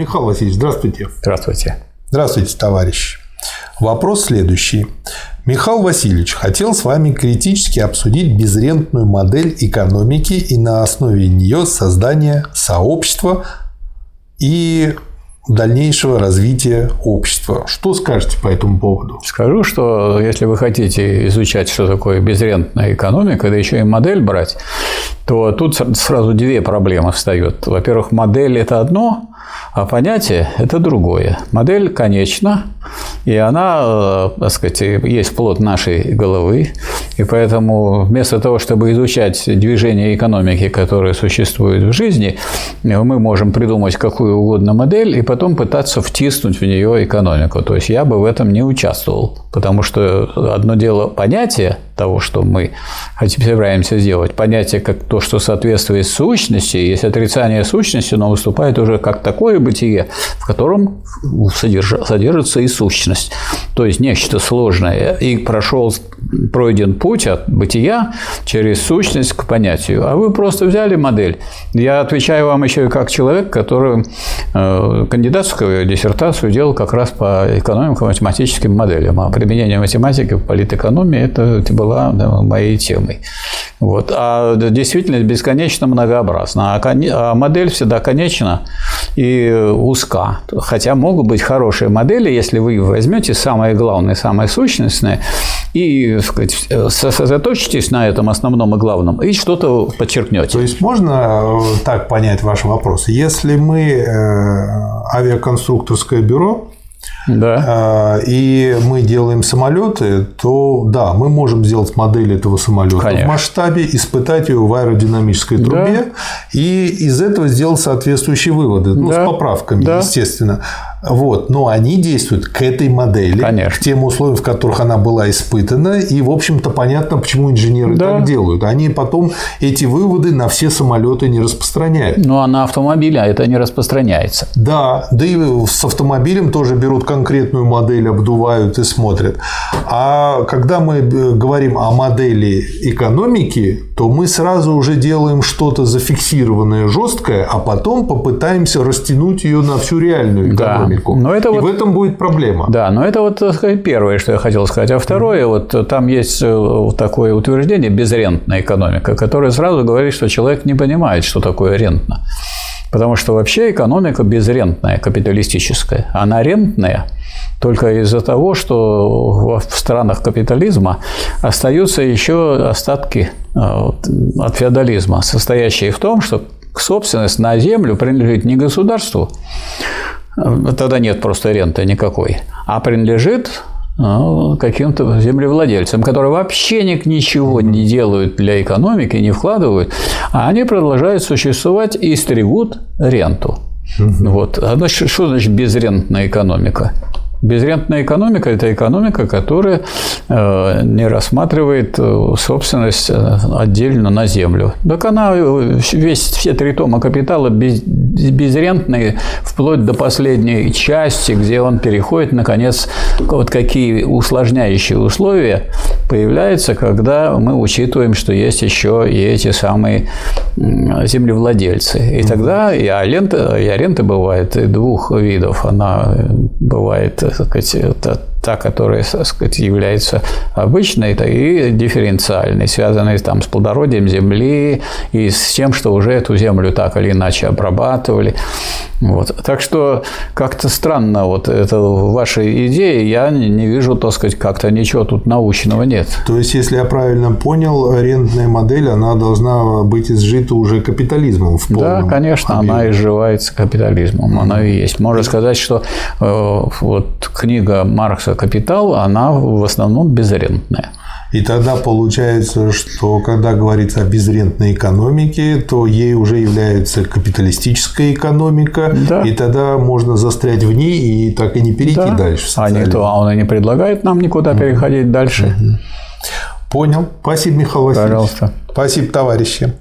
Михаил Васильевич, здравствуйте. Здравствуйте. Здравствуйте, товарищ. Вопрос следующий. Михаил Васильевич хотел с вами критически обсудить безрентную модель экономики и на основе нее создание сообщества и дальнейшего развития общества. Что скажете по этому поводу? Скажу, что если вы хотите изучать, что такое безрентная экономика, да еще и модель брать, то тут сразу две проблемы встают. Во-первых, модель – это одно, а понятие – это другое. Модель конечна, и она, э, так сказать, есть плод нашей головы, и поэтому вместо того, чтобы изучать движение экономики, которые существуют в жизни, мы можем придумать какую угодно модель и потом пытаться втиснуть в нее экономику. То есть я бы в этом не участвовал, потому что одно дело понятие того, что мы собираемся сделать, понятие как то, что соответствует сущности, есть отрицание сущности, но выступает уже как такое бытие, в котором содержится и сущность. То есть нечто сложное. И прошел, пройден путь от бытия через сущность к понятию. А вы просто взяли модель. Я отвечаю вам еще и как человек, который э, кандидатскую диссертацию делал как раз по экономико-математическим моделям. А применение математики в политэкономии – это была моей темой. Вот. А действительность бесконечно многообразна. А, а модель всегда конечна и узка. Хотя могут быть хорошие модели, если вы возьмете самое главное, самое сущностное и сказать, сосредоточитесь на этом основном и главном и что-то подчеркнете. То есть можно э, так понять ваш вопрос? Если мы э, авиаконструкторское бюро, да. И мы делаем самолеты, то да, мы можем сделать модель этого самолета Конечно. в масштабе, испытать ее в аэродинамической трубе да. и из этого сделать соответствующие выводы, ну, да. с поправками, да. естественно. Вот, но они действуют к этой модели, Конечно. к тем условиям, в которых она была испытана, и, в общем-то, понятно, почему инженеры да. так делают. Они потом эти выводы на все самолеты не распространяют. Ну, а на автомобили это не распространяется. Да, да и с автомобилем тоже берут конкретную модель, обдувают и смотрят. А когда мы э, говорим о модели экономики, то мы сразу уже делаем что-то зафиксированное, жесткое, а потом попытаемся растянуть ее на всю реальную экономику. Да экономику. Но это и вот, в этом будет проблема. Да, но это вот так сказать, первое, что я хотел сказать. А второе, mm-hmm. вот там есть э, такое утверждение безрентная экономика, которое сразу говорит, что человек не понимает, что такое рентно. Потому что вообще экономика безрентная, капиталистическая. Она рентная только из-за того, что в странах капитализма остаются еще остатки э, от феодализма, состоящие в том, что собственность на землю принадлежит не государству, тогда нет просто ренты никакой, а принадлежит ну, каким-то землевладельцам, которые вообще ничего не делают для экономики, не вкладывают, а они продолжают существовать и стригут ренту. Вот. А значит, что значит безрентная экономика? Безрентная экономика – это экономика, которая э, не рассматривает э, собственность э, отдельно на землю. Так она, весь, все три тома капитала без, безрентные вплоть до последней части, где он переходит, наконец, вот какие усложняющие условия появляются, когда мы учитываем, что есть еще и эти самые землевладельцы. И тогда и аренда, и аренда бывает двух видов. Она бывает так сказать, та, которая, так сказать, является обычной, это и дифференциальной, связанной там, с плодородием земли и с тем, что уже эту землю так или иначе обрабатывали. Вот. Так что как-то странно вот это вашей идеи, я не вижу, так сказать, как-то ничего тут научного нет. То есть, если я правильно понял, арендная модель, она должна быть изжита уже капитализмом в полном Да, конечно, объеме. она изживается капитализмом, она и есть. Можно сказать, что э, вот книга Маркса «Капитал», она в основном безрентная. И тогда получается, что когда говорится о безрентной экономике, то ей уже является капиталистическая экономика, да. и тогда можно застрять в ней и так и не перейти да. дальше. А, никто, а он и не предлагает нам никуда переходить дальше. Понял. Спасибо, Михаил Васильевич. Пожалуйста. Спасибо, товарищи.